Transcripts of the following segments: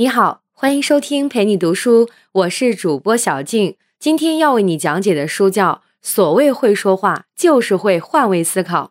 你好，欢迎收听陪你读书，我是主播小静。今天要为你讲解的书叫《所谓会说话，就是会换位思考》。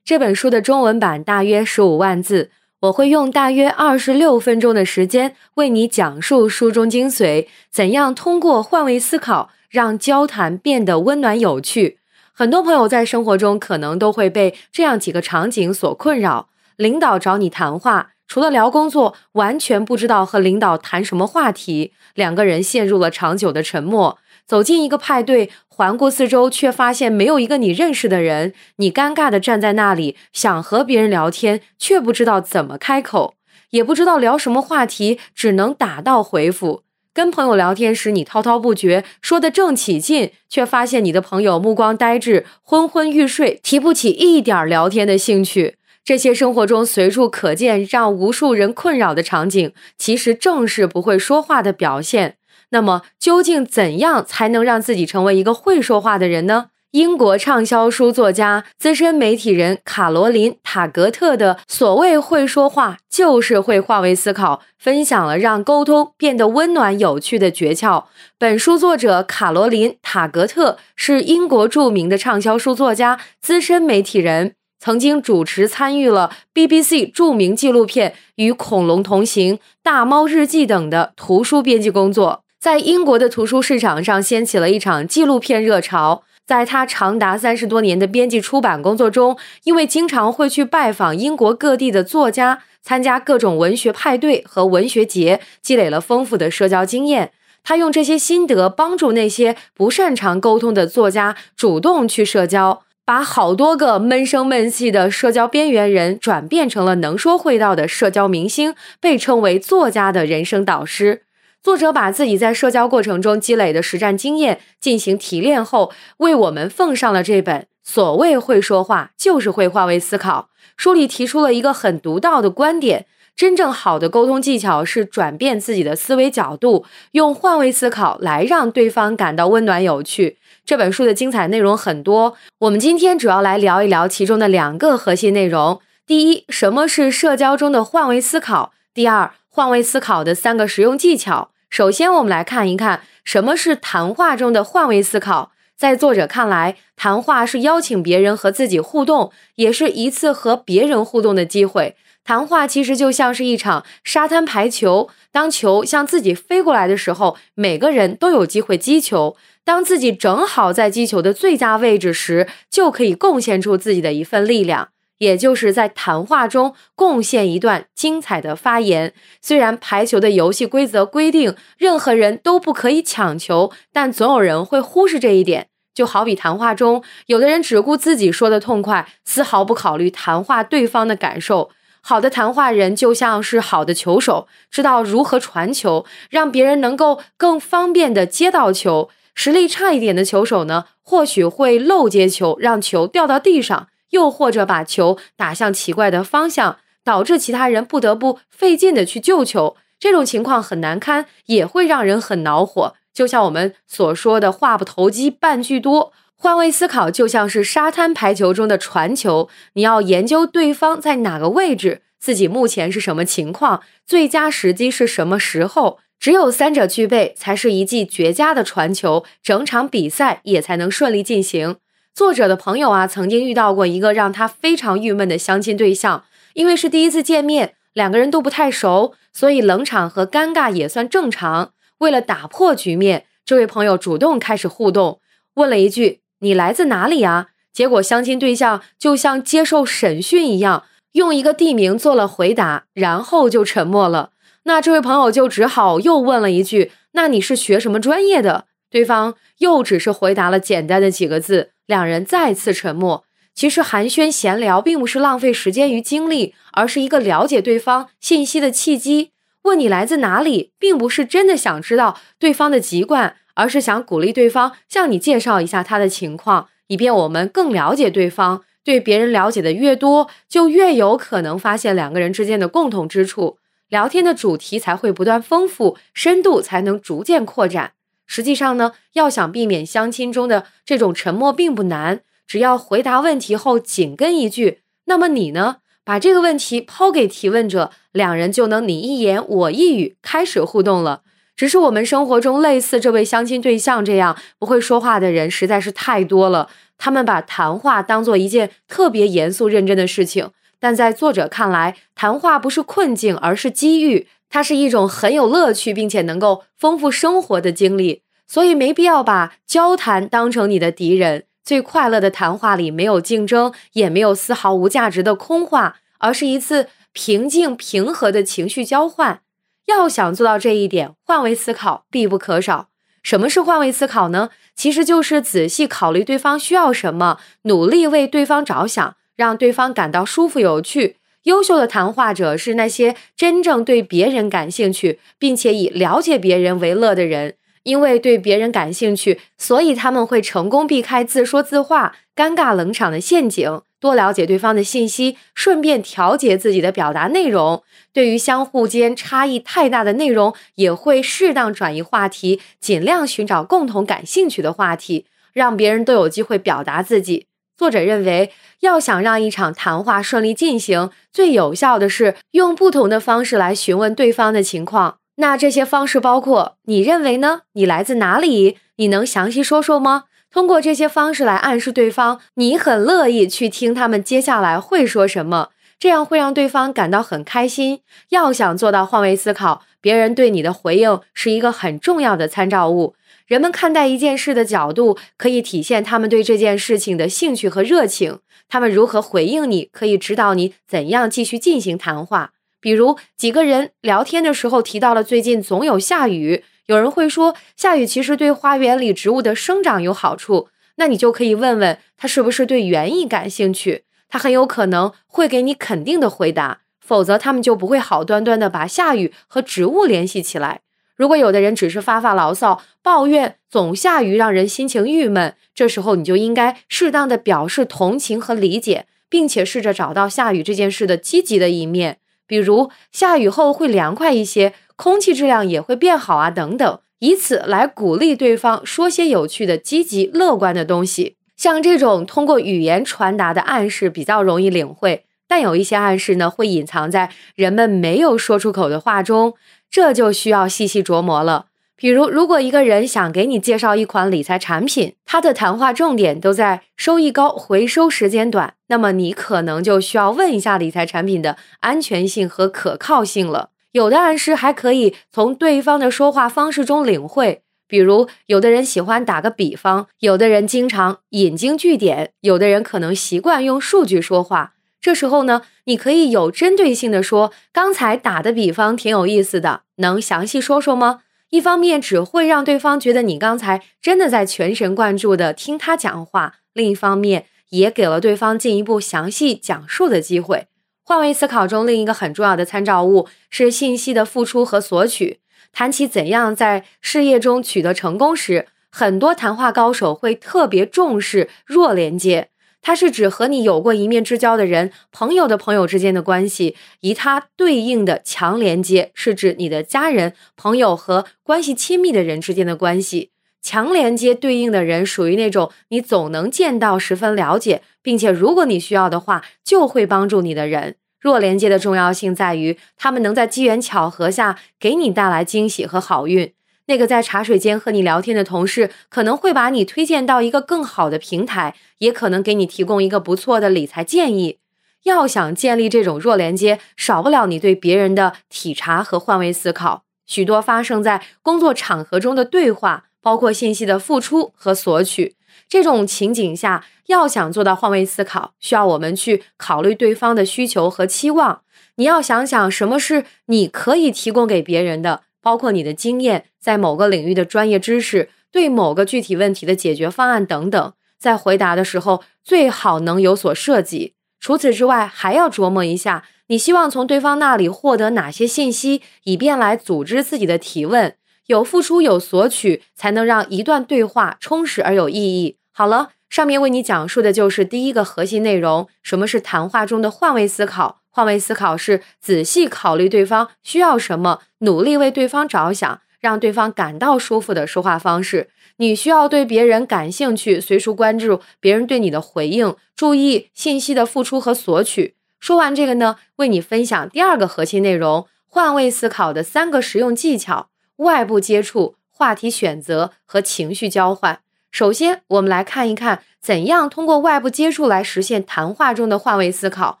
这本书的中文版大约十五万字，我会用大约二十六分钟的时间为你讲述书中精髓，怎样通过换位思考让交谈变得温暖有趣。很多朋友在生活中可能都会被这样几个场景所困扰：领导找你谈话。除了聊工作，完全不知道和领导谈什么话题，两个人陷入了长久的沉默。走进一个派对，环顾四周，却发现没有一个你认识的人。你尴尬地站在那里，想和别人聊天，却不知道怎么开口，也不知道聊什么话题，只能打道回府。跟朋友聊天时，你滔滔不绝，说得正起劲，却发现你的朋友目光呆滞，昏昏欲睡，提不起一点聊天的兴趣。这些生活中随处可见、让无数人困扰的场景，其实正是不会说话的表现。那么，究竟怎样才能让自己成为一个会说话的人呢？英国畅销书作家、资深媒体人卡罗琳·塔格特的所谓会说话，就是会换位思考，分享了让沟通变得温暖有趣的诀窍。本书作者卡罗琳·塔格特是英国著名的畅销书作家、资深媒体人。曾经主持参与了 BBC 著名纪录片《与恐龙同行》《大猫日记》等的图书编辑工作，在英国的图书市场上掀起了一场纪录片热潮。在他长达三十多年的编辑出版工作中，因为经常会去拜访英国各地的作家，参加各种文学派对和文学节，积累了丰富的社交经验。他用这些心得帮助那些不擅长沟通的作家主动去社交。把好多个闷声闷气的社交边缘人转变成了能说会道的社交明星，被称为作家的人生导师。作者把自己在社交过程中积累的实战经验进行提炼后，为我们奉上了这本《所谓会说话，就是会换位思考》。书里提出了一个很独到的观点：真正好的沟通技巧是转变自己的思维角度，用换位思考来让对方感到温暖有趣。这本书的精彩内容很多，我们今天主要来聊一聊其中的两个核心内容。第一，什么是社交中的换位思考？第二，换位思考的三个实用技巧。首先，我们来看一看什么是谈话中的换位思考。在作者看来，谈话是邀请别人和自己互动，也是一次和别人互动的机会。谈话其实就像是一场沙滩排球，当球向自己飞过来的时候，每个人都有机会击球。当自己正好在击球的最佳位置时，就可以贡献出自己的一份力量，也就是在谈话中贡献一段精彩的发言。虽然排球的游戏规则规定任何人都不可以抢球，但总有人会忽视这一点。就好比谈话中，有的人只顾自己说的痛快，丝毫不考虑谈话对方的感受。好的谈话人就像是好的球手，知道如何传球，让别人能够更方便的接到球。实力差一点的球手呢，或许会漏接球，让球掉到地上，又或者把球打向奇怪的方向，导致其他人不得不费劲的去救球。这种情况很难堪，也会让人很恼火。就像我们所说的“话不投机半句多”，换位思考就像是沙滩排球中的传球，你要研究对方在哪个位置，自己目前是什么情况，最佳时机是什么时候。只有三者具备，才是一记绝佳的传球，整场比赛也才能顺利进行。作者的朋友啊，曾经遇到过一个让他非常郁闷的相亲对象，因为是第一次见面，两个人都不太熟，所以冷场和尴尬也算正常。为了打破局面，这位朋友主动开始互动，问了一句：“你来自哪里啊？”结果相亲对象就像接受审讯一样，用一个地名做了回答，然后就沉默了。那这位朋友就只好又问了一句：“那你是学什么专业的？”对方又只是回答了简单的几个字，两人再次沉默。其实寒暄闲聊并不是浪费时间与精力，而是一个了解对方信息的契机。问你来自哪里，并不是真的想知道对方的籍贯，而是想鼓励对方向你介绍一下他的情况，以便我们更了解对方。对别人了解的越多，就越有可能发现两个人之间的共同之处。聊天的主题才会不断丰富，深度才能逐渐扩展。实际上呢，要想避免相亲中的这种沉默并不难，只要回答问题后紧跟一句“那么你呢”，把这个问题抛给提问者，两人就能你一言我一语开始互动了。只是我们生活中类似这位相亲对象这样不会说话的人实在是太多了，他们把谈话当做一件特别严肃认真的事情。但在作者看来，谈话不是困境，而是机遇。它是一种很有乐趣，并且能够丰富生活的经历。所以没必要把交谈当成你的敌人。最快乐的谈话里没有竞争，也没有丝毫无价值的空话，而是一次平静平和的情绪交换。要想做到这一点，换位思考必不可少。什么是换位思考呢？其实就是仔细考虑对方需要什么，努力为对方着想。让对方感到舒服有趣。优秀的谈话者是那些真正对别人感兴趣，并且以了解别人为乐的人。因为对别人感兴趣，所以他们会成功避开自说自话、尴尬冷场的陷阱，多了解对方的信息，顺便调节自己的表达内容。对于相互间差异太大的内容，也会适当转移话题，尽量寻找共同感兴趣的话题，让别人都有机会表达自己。作者认为，要想让一场谈话顺利进行，最有效的是用不同的方式来询问对方的情况。那这些方式包括：你认为呢？你来自哪里？你能详细说说吗？通过这些方式来暗示对方，你很乐意去听他们接下来会说什么，这样会让对方感到很开心。要想做到换位思考，别人对你的回应是一个很重要的参照物。人们看待一件事的角度，可以体现他们对这件事情的兴趣和热情。他们如何回应你，可以指导你怎样继续进行谈话。比如，几个人聊天的时候提到了最近总有下雨，有人会说下雨其实对花园里植物的生长有好处，那你就可以问问他是不是对园艺感兴趣，他很有可能会给你肯定的回答，否则他们就不会好端端的把下雨和植物联系起来。如果有的人只是发发牢骚、抱怨总下雨，让人心情郁闷，这时候你就应该适当的表示同情和理解，并且试着找到下雨这件事的积极的一面，比如下雨后会凉快一些，空气质量也会变好啊，等等，以此来鼓励对方说些有趣的、积极乐观的东西。像这种通过语言传达的暗示比较容易领会，但有一些暗示呢，会隐藏在人们没有说出口的话中。这就需要细细琢磨了。比如，如果一个人想给你介绍一款理财产品，他的谈话重点都在收益高、回收时间短，那么你可能就需要问一下理财产品的安全性和可靠性了。有的暗示还可以从对方的说话方式中领会，比如，有的人喜欢打个比方，有的人经常引经据典，有的人可能习惯用数据说话。这时候呢，你可以有针对性的说，刚才打的比方挺有意思的，能详细说说吗？一方面只会让对方觉得你刚才真的在全神贯注的听他讲话，另一方面也给了对方进一步详细讲述的机会。换位思考中另一个很重要的参照物是信息的付出和索取。谈起怎样在事业中取得成功时，很多谈话高手会特别重视弱连接。它是指和你有过一面之交的人，朋友的朋友之间的关系，以它对应的强连接是指你的家人、朋友和关系亲密的人之间的关系。强连接对应的人属于那种你总能见到、十分了解，并且如果你需要的话就会帮助你的人。弱连接的重要性在于，他们能在机缘巧合下给你带来惊喜和好运。那个在茶水间和你聊天的同事，可能会把你推荐到一个更好的平台，也可能给你提供一个不错的理财建议。要想建立这种弱连接，少不了你对别人的体察和换位思考。许多发生在工作场合中的对话，包括信息的付出和索取。这种情景下，要想做到换位思考，需要我们去考虑对方的需求和期望。你要想想什么是你可以提供给别人的。包括你的经验，在某个领域的专业知识，对某个具体问题的解决方案等等，在回答的时候最好能有所设计。除此之外，还要琢磨一下，你希望从对方那里获得哪些信息，以便来组织自己的提问。有付出有索取，才能让一段对话充实而有意义。好了，上面为你讲述的就是第一个核心内容：什么是谈话中的换位思考。换位思考是仔细考虑对方需要什么，努力为对方着想，让对方感到舒服的说话方式。你需要对别人感兴趣，随时关注别人对你的回应，注意信息的付出和索取。说完这个呢，为你分享第二个核心内容：换位思考的三个实用技巧。外部接触、话题选择和情绪交换。首先，我们来看一看怎样通过外部接触来实现谈话中的换位思考。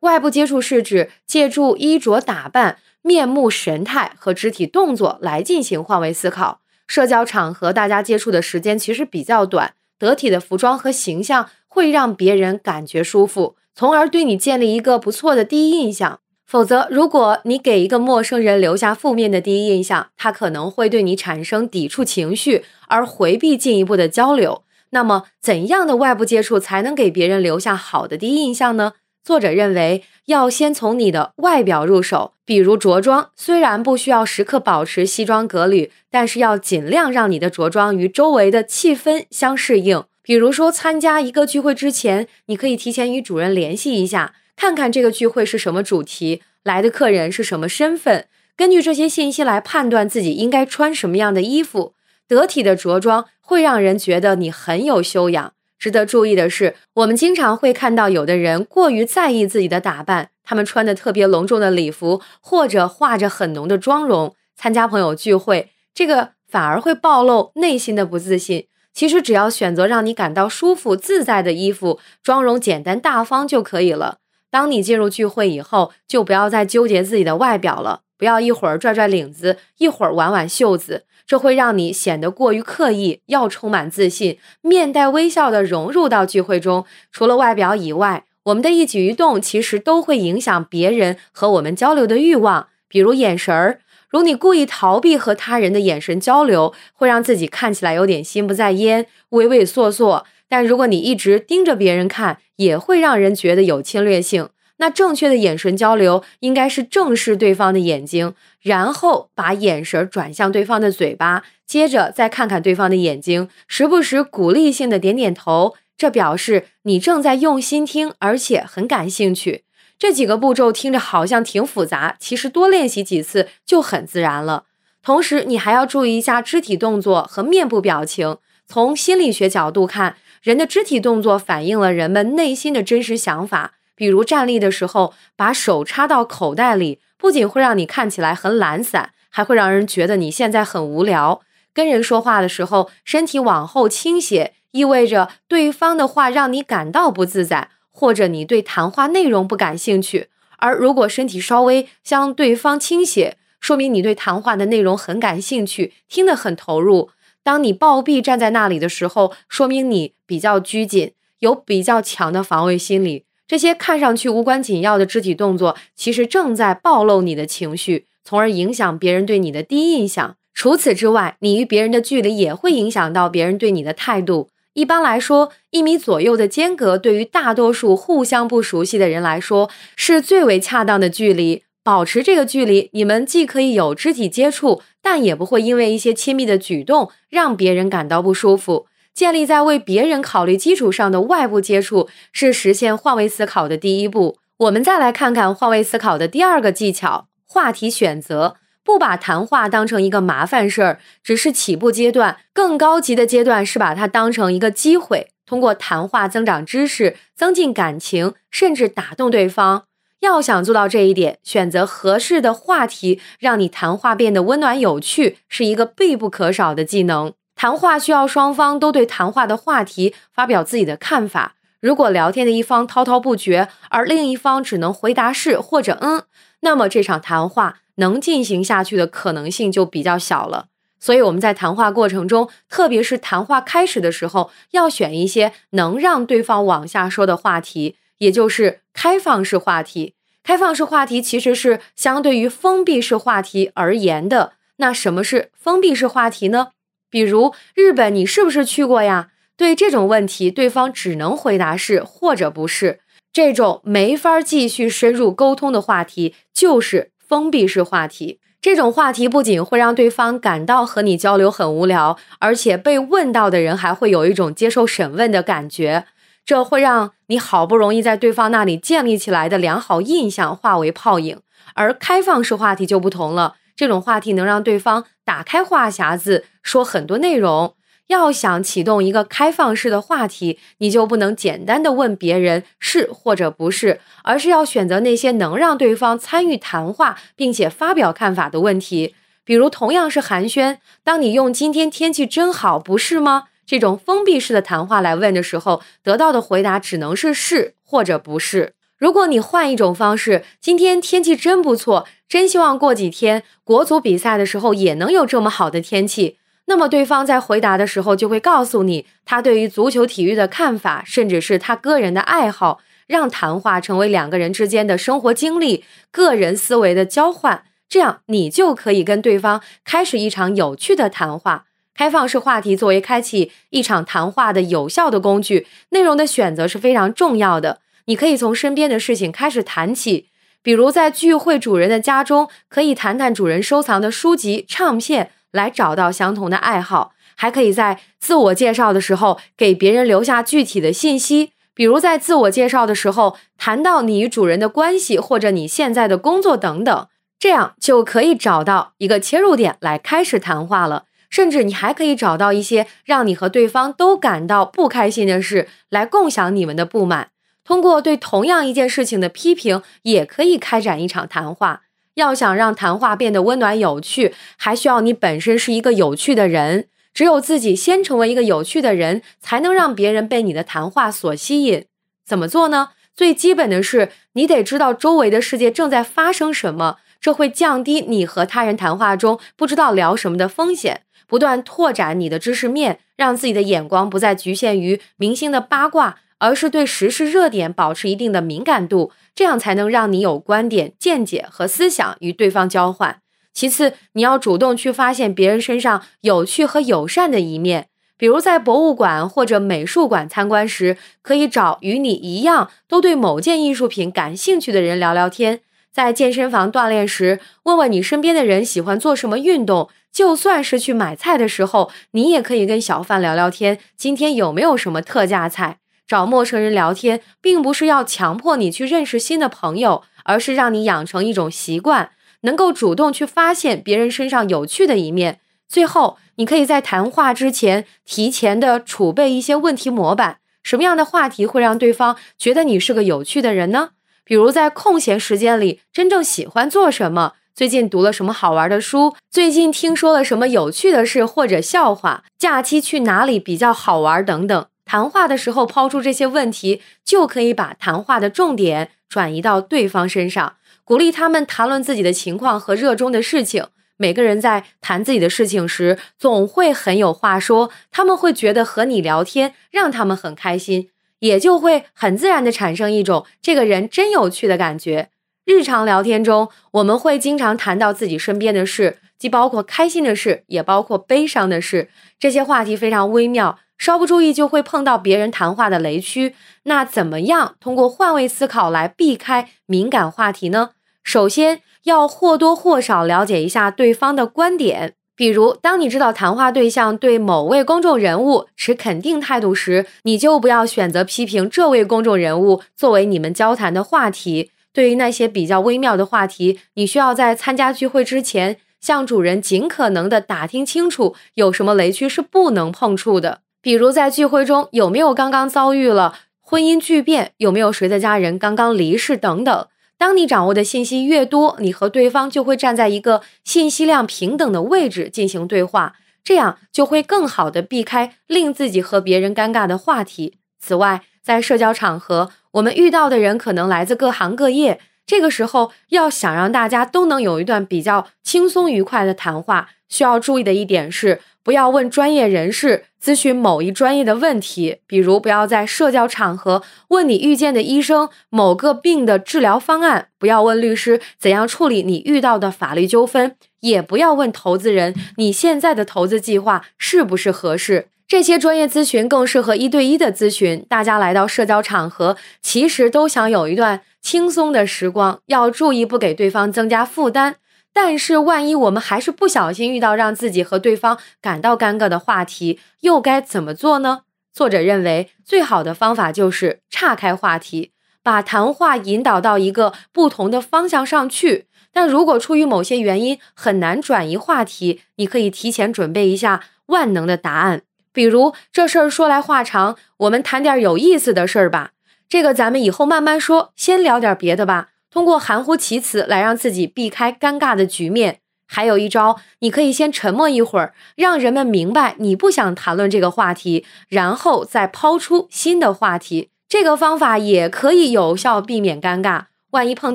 外部接触是指借助衣着打扮、面目神态和肢体动作来进行换位思考。社交场合大家接触的时间其实比较短，得体的服装和形象会让别人感觉舒服，从而对你建立一个不错的第一印象。否则，如果你给一个陌生人留下负面的第一印象，他可能会对你产生抵触情绪，而回避进一步的交流。那么，怎样的外部接触才能给别人留下好的第一印象呢？作者认为，要先从你的外表入手，比如着装。虽然不需要时刻保持西装革履，但是要尽量让你的着装与周围的气氛相适应。比如说，参加一个聚会之前，你可以提前与主人联系一下。看看这个聚会是什么主题，来的客人是什么身份，根据这些信息来判断自己应该穿什么样的衣服。得体的着装会让人觉得你很有修养。值得注意的是，我们经常会看到有的人过于在意自己的打扮，他们穿的特别隆重的礼服，或者化着很浓的妆容参加朋友聚会，这个反而会暴露内心的不自信。其实只要选择让你感到舒服自在的衣服，妆容简单大方就可以了。当你进入聚会以后，就不要再纠结自己的外表了。不要一会儿拽拽领子，一会儿挽挽袖子，这会让你显得过于刻意。要充满自信，面带微笑的融入到聚会中。除了外表以外，我们的一举一动其实都会影响别人和我们交流的欲望。比如眼神儿，如你故意逃避和他人的眼神交流，会让自己看起来有点心不在焉、畏畏缩缩。但如果你一直盯着别人看，也会让人觉得有侵略性。那正确的眼神交流应该是正视对方的眼睛，然后把眼神转向对方的嘴巴，接着再看看对方的眼睛，时不时鼓励性的点点头，这表示你正在用心听，而且很感兴趣。这几个步骤听着好像挺复杂，其实多练习几次就很自然了。同时，你还要注意一下肢体动作和面部表情。从心理学角度看。人的肢体动作反映了人们内心的真实想法。比如站立的时候，把手插到口袋里，不仅会让你看起来很懒散，还会让人觉得你现在很无聊。跟人说话的时候，身体往后倾斜，意味着对方的话让你感到不自在，或者你对谈话内容不感兴趣。而如果身体稍微向对方倾斜，说明你对谈话的内容很感兴趣，听得很投入。当你暴毙站在那里的时候，说明你比较拘谨，有比较强的防卫心理。这些看上去无关紧要的肢体动作，其实正在暴露你的情绪，从而影响别人对你的第一印象。除此之外，你与别人的距离也会影响到别人对你的态度。一般来说，一米左右的间隔，对于大多数互相不熟悉的人来说，是最为恰当的距离。保持这个距离，你们既可以有肢体接触，但也不会因为一些亲密的举动让别人感到不舒服。建立在为别人考虑基础上的外部接触，是实现换位思考的第一步。我们再来看看换位思考的第二个技巧：话题选择。不把谈话当成一个麻烦事儿，只是起步阶段。更高级的阶段是把它当成一个机会，通过谈话增长知识、增进感情，甚至打动对方。要想做到这一点，选择合适的话题，让你谈话变得温暖有趣，是一个必不可少的技能。谈话需要双方都对谈话的话题发表自己的看法。如果聊天的一方滔滔不绝，而另一方只能回答是或者嗯，那么这场谈话能进行下去的可能性就比较小了。所以我们在谈话过程中，特别是谈话开始的时候，要选一些能让对方往下说的话题。也就是开放式话题，开放式话题其实是相对于封闭式话题而言的。那什么是封闭式话题呢？比如日本，你是不是去过呀？对这种问题，对方只能回答是或者不是。这种没法继续深入沟通的话题，就是封闭式话题。这种话题不仅会让对方感到和你交流很无聊，而且被问到的人还会有一种接受审问的感觉。这会让你好不容易在对方那里建立起来的良好印象化为泡影，而开放式话题就不同了。这种话题能让对方打开话匣子，说很多内容。要想启动一个开放式的话题，你就不能简单的问别人是或者不是，而是要选择那些能让对方参与谈话并且发表看法的问题。比如，同样是寒暄，当你用“今天天气真好，不是吗？”这种封闭式的谈话来问的时候，得到的回答只能是是或者不是。如果你换一种方式，今天天气真不错，真希望过几天国足比赛的时候也能有这么好的天气。那么对方在回答的时候就会告诉你他对于足球体育的看法，甚至是他个人的爱好，让谈话成为两个人之间的生活经历、个人思维的交换，这样你就可以跟对方开始一场有趣的谈话。开放式话题作为开启一场谈话的有效的工具，内容的选择是非常重要的。你可以从身边的事情开始谈起，比如在聚会主人的家中，可以谈谈主人收藏的书籍、唱片。来找到相同的爱好，还可以在自我介绍的时候给别人留下具体的信息，比如在自我介绍的时候谈到你与主人的关系，或者你现在的工作等等，这样就可以找到一个切入点来开始谈话了。甚至你还可以找到一些让你和对方都感到不开心的事，来共享你们的不满。通过对同样一件事情的批评，也可以开展一场谈话。要想让谈话变得温暖有趣，还需要你本身是一个有趣的人。只有自己先成为一个有趣的人，才能让别人被你的谈话所吸引。怎么做呢？最基本的是，你得知道周围的世界正在发生什么，这会降低你和他人谈话中不知道聊什么的风险。不断拓展你的知识面，让自己的眼光不再局限于明星的八卦。而是对时事热点保持一定的敏感度，这样才能让你有观点、见解和思想与对方交换。其次，你要主动去发现别人身上有趣和友善的一面，比如在博物馆或者美术馆参观时，可以找与你一样都对某件艺术品感兴趣的人聊聊天；在健身房锻炼时，问问你身边的人喜欢做什么运动；就算是去买菜的时候，你也可以跟小贩聊聊天，今天有没有什么特价菜。找陌生人聊天，并不是要强迫你去认识新的朋友，而是让你养成一种习惯，能够主动去发现别人身上有趣的一面。最后，你可以在谈话之前提前的储备一些问题模板。什么样的话题会让对方觉得你是个有趣的人呢？比如在空闲时间里真正喜欢做什么？最近读了什么好玩的书？最近听说了什么有趣的事或者笑话？假期去哪里比较好玩？等等。谈话的时候抛出这些问题，就可以把谈话的重点转移到对方身上，鼓励他们谈论自己的情况和热衷的事情。每个人在谈自己的事情时，总会很有话说，他们会觉得和你聊天让他们很开心，也就会很自然的产生一种这个人真有趣的感觉。日常聊天中，我们会经常谈到自己身边的事，既包括开心的事，也包括悲伤的事。这些话题非常微妙。稍不注意就会碰到别人谈话的雷区，那怎么样通过换位思考来避开敏感话题呢？首先要或多或少了解一下对方的观点，比如当你知道谈话对象对某位公众人物持肯定态度时，你就不要选择批评这位公众人物作为你们交谈的话题。对于那些比较微妙的话题，你需要在参加聚会之前向主人尽可能的打听清楚有什么雷区是不能碰触的。比如在聚会中有没有刚刚遭遇了婚姻巨变，有没有谁的家人刚刚离世等等。当你掌握的信息越多，你和对方就会站在一个信息量平等的位置进行对话，这样就会更好的避开令自己和别人尴尬的话题。此外，在社交场合，我们遇到的人可能来自各行各业，这个时候要想让大家都能有一段比较轻松愉快的谈话，需要注意的一点是。不要问专业人士咨询某一专业的问题，比如不要在社交场合问你遇见的医生某个病的治疗方案，不要问律师怎样处理你遇到的法律纠纷，也不要问投资人你现在的投资计划是不是合适。这些专业咨询更适合一对一的咨询。大家来到社交场合，其实都想有一段轻松的时光，要注意不给对方增加负担。但是，万一我们还是不小心遇到让自己和对方感到尴尬的话题，又该怎么做呢？作者认为，最好的方法就是岔开话题，把谈话引导到一个不同的方向上去。但如果出于某些原因很难转移话题，你可以提前准备一下万能的答案。比如这事儿说来话长，我们谈点有意思的事儿吧。这个咱们以后慢慢说，先聊点别的吧。通过含糊其辞来让自己避开尴尬的局面。还有一招，你可以先沉默一会儿，让人们明白你不想谈论这个话题，然后再抛出新的话题。这个方法也可以有效避免尴尬。万一碰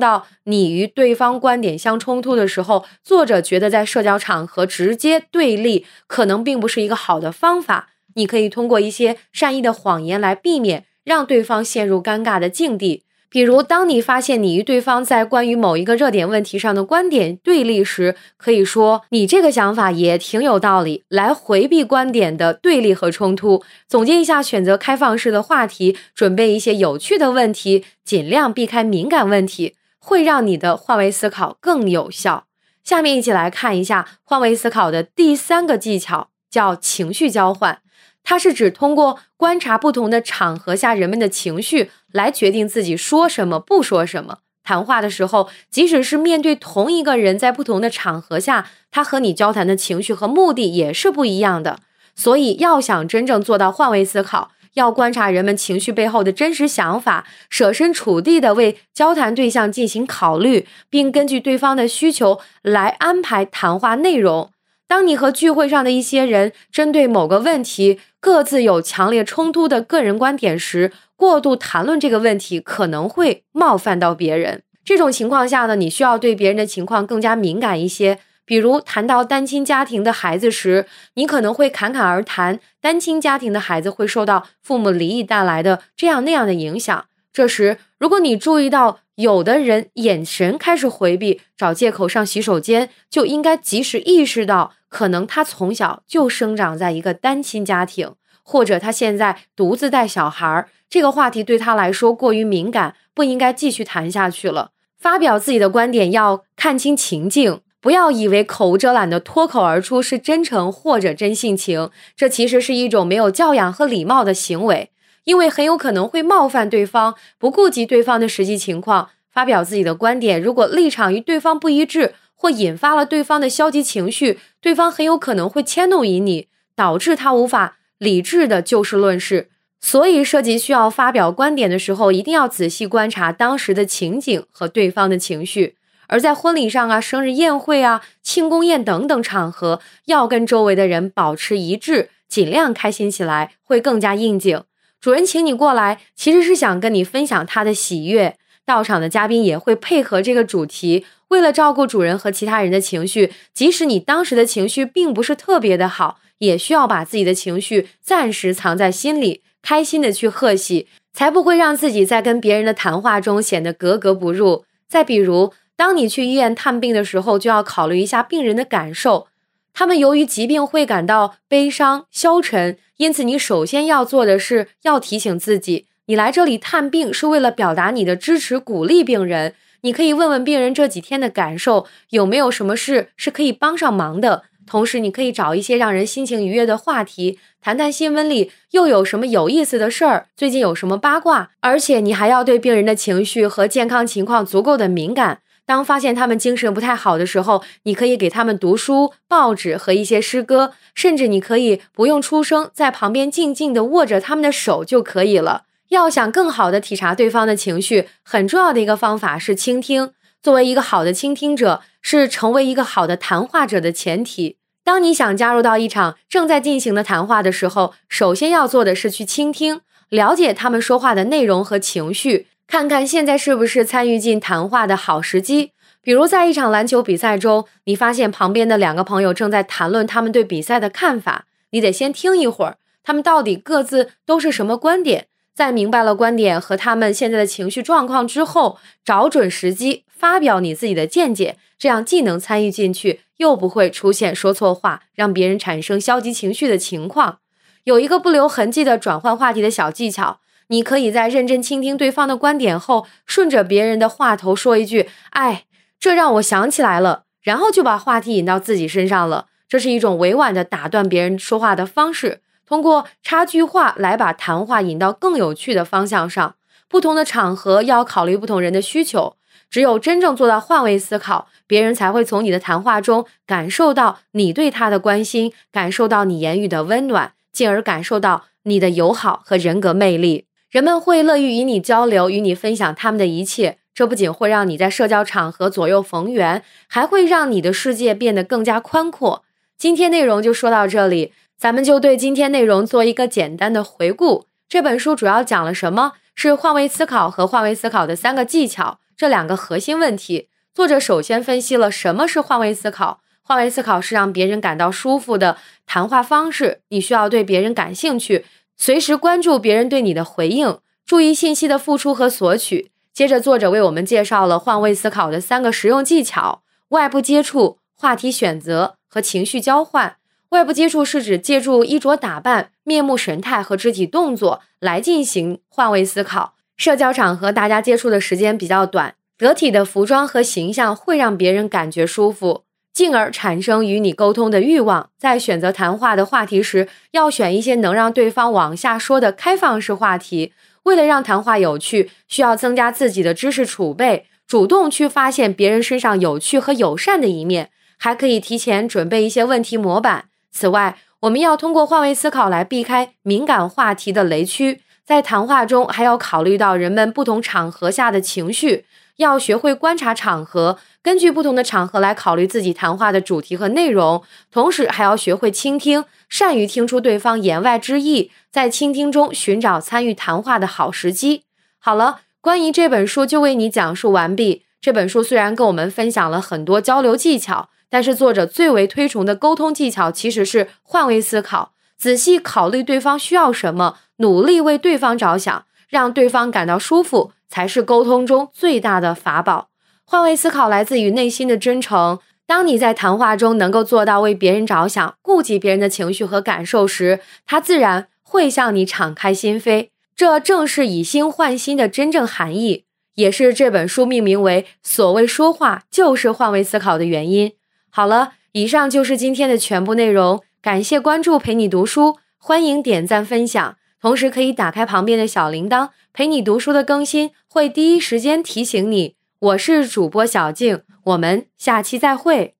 到你与对方观点相冲突的时候，作者觉得在社交场合直接对立可能并不是一个好的方法。你可以通过一些善意的谎言来避免让对方陷入尴尬的境地。比如，当你发现你与对方在关于某一个热点问题上的观点对立时，可以说你这个想法也挺有道理，来回避观点的对立和冲突。总结一下，选择开放式的话题，准备一些有趣的问题，尽量避开敏感问题，会让你的换位思考更有效。下面一起来看一下换位思考的第三个技巧，叫情绪交换。它是指通过观察不同的场合下人们的情绪，来决定自己说什么不说什么。谈话的时候，即使是面对同一个人，在不同的场合下，他和你交谈的情绪和目的也是不一样的。所以，要想真正做到换位思考，要观察人们情绪背后的真实想法，设身处地的为交谈对象进行考虑，并根据对方的需求来安排谈话内容。当你和聚会上的一些人针对某个问题各自有强烈冲突的个人观点时，过度谈论这个问题可能会冒犯到别人。这种情况下呢，你需要对别人的情况更加敏感一些。比如谈到单亲家庭的孩子时，你可能会侃侃而谈，单亲家庭的孩子会受到父母离异带来的这样那样的影响。这时，如果你注意到有的人眼神开始回避，找借口上洗手间，就应该及时意识到，可能他从小就生长在一个单亲家庭，或者他现在独自带小孩儿，这个话题对他来说过于敏感，不应该继续谈下去了。发表自己的观点要看清情境，不要以为口无遮拦的脱口而出是真诚或者真性情，这其实是一种没有教养和礼貌的行为。因为很有可能会冒犯对方，不顾及对方的实际情况发表自己的观点。如果立场与对方不一致，或引发了对方的消极情绪，对方很有可能会迁怒于你，导致他无法理智的就事论事。所以，涉及需要发表观点的时候，一定要仔细观察当时的情景和对方的情绪。而在婚礼上啊、生日宴会啊、庆功宴等等场合，要跟周围的人保持一致，尽量开心起来，会更加应景。主人请你过来，其实是想跟你分享他的喜悦。到场的嘉宾也会配合这个主题，为了照顾主人和其他人的情绪，即使你当时的情绪并不是特别的好，也需要把自己的情绪暂时藏在心里，开心的去贺喜，才不会让自己在跟别人的谈话中显得格格不入。再比如，当你去医院探病的时候，就要考虑一下病人的感受。他们由于疾病会感到悲伤、消沉，因此你首先要做的是要提醒自己，你来这里探病是为了表达你的支持、鼓励病人。你可以问问病人这几天的感受，有没有什么事是可以帮上忙的。同时，你可以找一些让人心情愉悦的话题，谈谈新闻里又有什么有意思的事儿，最近有什么八卦。而且，你还要对病人的情绪和健康情况足够的敏感。当发现他们精神不太好的时候，你可以给他们读书、报纸和一些诗歌，甚至你可以不用出声，在旁边静静地握着他们的手就可以了。要想更好地体察对方的情绪，很重要的一个方法是倾听。作为一个好的倾听者，是成为一个好的谈话者的前提。当你想加入到一场正在进行的谈话的时候，首先要做的是去倾听，了解他们说话的内容和情绪。看看现在是不是参与进谈话的好时机？比如在一场篮球比赛中，你发现旁边的两个朋友正在谈论他们对比赛的看法，你得先听一会儿，他们到底各自都是什么观点。在明白了观点和他们现在的情绪状况之后，找准时机发表你自己的见解，这样既能参与进去，又不会出现说错话，让别人产生消极情绪的情况。有一个不留痕迹的转换话题的小技巧。你可以在认真倾听对方的观点后，顺着别人的话头说一句：“哎，这让我想起来了。”然后就把话题引到自己身上了。这是一种委婉的打断别人说话的方式，通过插句话来把谈话引到更有趣的方向上。不同的场合要考虑不同人的需求，只有真正做到换位思考，别人才会从你的谈话中感受到你对他的关心，感受到你言语的温暖。进而感受到你的友好和人格魅力。人们会乐于与你交流，与你分享他们的一切。这不仅会让你在社交场合左右逢源，还会让你的世界变得更加宽阔。今天内容就说到这里，咱们就对今天内容做一个简单的回顾。这本书主要讲了什么？是换位思考和换位思考的三个技巧，这两个核心问题。作者首先分析了什么是换位思考。换位思考是让别人感到舒服的谈话方式。你需要对别人感兴趣，随时关注别人对你的回应，注意信息的付出和索取。接着，作者为我们介绍了换位思考的三个实用技巧：外部接触、话题选择和情绪交换。外部接触是指借助衣着打扮、面目神态和肢体动作来进行换位思考。社交场合大家接触的时间比较短，得体的服装和形象会让别人感觉舒服，进而产生与你沟通的欲望。在选择谈话的话题时，要选一些能让对方往下说的开放式话题。为了让谈话有趣，需要增加自己的知识储备，主动去发现别人身上有趣和友善的一面，还可以提前准备一些问题模板。此外，我们要通过换位思考来避开敏感话题的雷区，在谈话中还要考虑到人们不同场合下的情绪，要学会观察场合，根据不同的场合来考虑自己谈话的主题和内容，同时还要学会倾听，善于听出对方言外之意。在倾听中寻找参与谈话的好时机。好了，关于这本书就为你讲述完毕。这本书虽然跟我们分享了很多交流技巧，但是作者最为推崇的沟通技巧其实是换位思考，仔细考虑对方需要什么，努力为对方着想，让对方感到舒服，才是沟通中最大的法宝。换位思考来自于内心的真诚。当你在谈话中能够做到为别人着想，顾及别人的情绪和感受时，他自然。会向你敞开心扉，这正是以心换心的真正含义，也是这本书命名为“所谓说话就是换位思考”的原因。好了，以上就是今天的全部内容，感谢关注陪你读书，欢迎点赞分享，同时可以打开旁边的小铃铛，陪你读书的更新会第一时间提醒你。我是主播小静，我们下期再会。